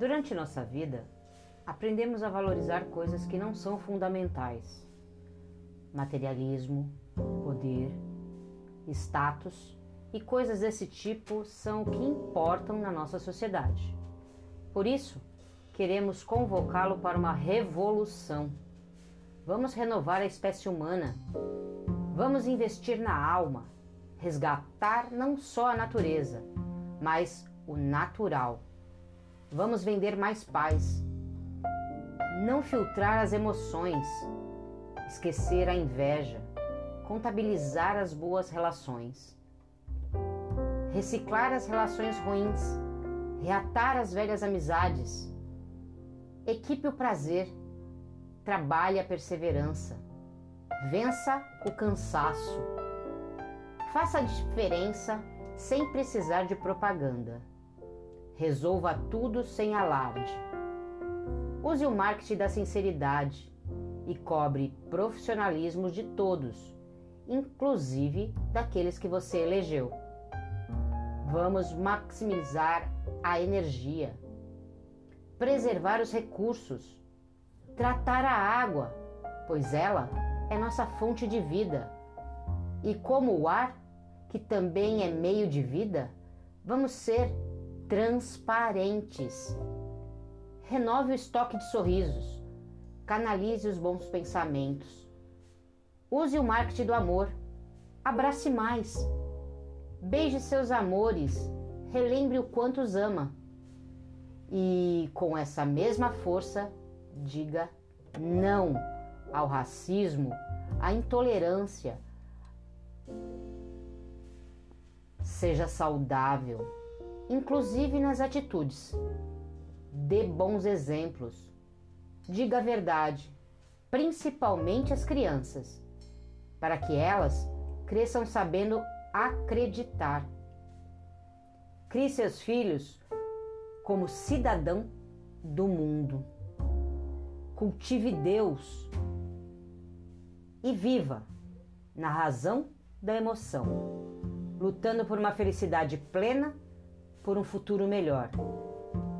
Durante nossa vida, aprendemos a valorizar coisas que não são fundamentais: materialismo, poder, status e coisas desse tipo são o que importam na nossa sociedade. Por isso, queremos convocá-lo para uma revolução. Vamos renovar a espécie humana. Vamos investir na alma, resgatar não só a natureza, mas o natural. Vamos vender mais paz. Não filtrar as emoções, esquecer a inveja, contabilizar as boas relações, reciclar as relações ruins, reatar as velhas amizades. Equipe o prazer, trabalhe a perseverança, vença o cansaço. Faça a diferença sem precisar de propaganda. Resolva tudo sem alarde. Use o marketing da sinceridade e cobre profissionalismo de todos, inclusive daqueles que você elegeu. Vamos maximizar a energia, preservar os recursos, tratar a água, pois ela é nossa fonte de vida. E como o ar, que também é meio de vida, vamos ser transparentes. Renove o estoque de sorrisos, canalize os bons pensamentos. Use o marketing do amor. Abrace mais. Beije seus amores. Relembre o quanto os ama. E com essa mesma força, diga não ao racismo, à intolerância. Seja saudável, inclusive nas atitudes. Dê bons exemplos. Diga a verdade, principalmente às crianças, para que elas cresçam sabendo acreditar. Crie seus filhos como cidadão do mundo. Cultive Deus e viva na razão da emoção, lutando por uma felicidade plena, por um futuro melhor.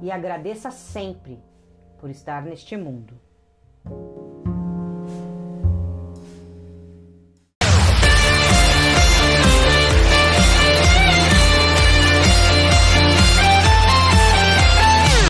E agradeça sempre por estar neste mundo.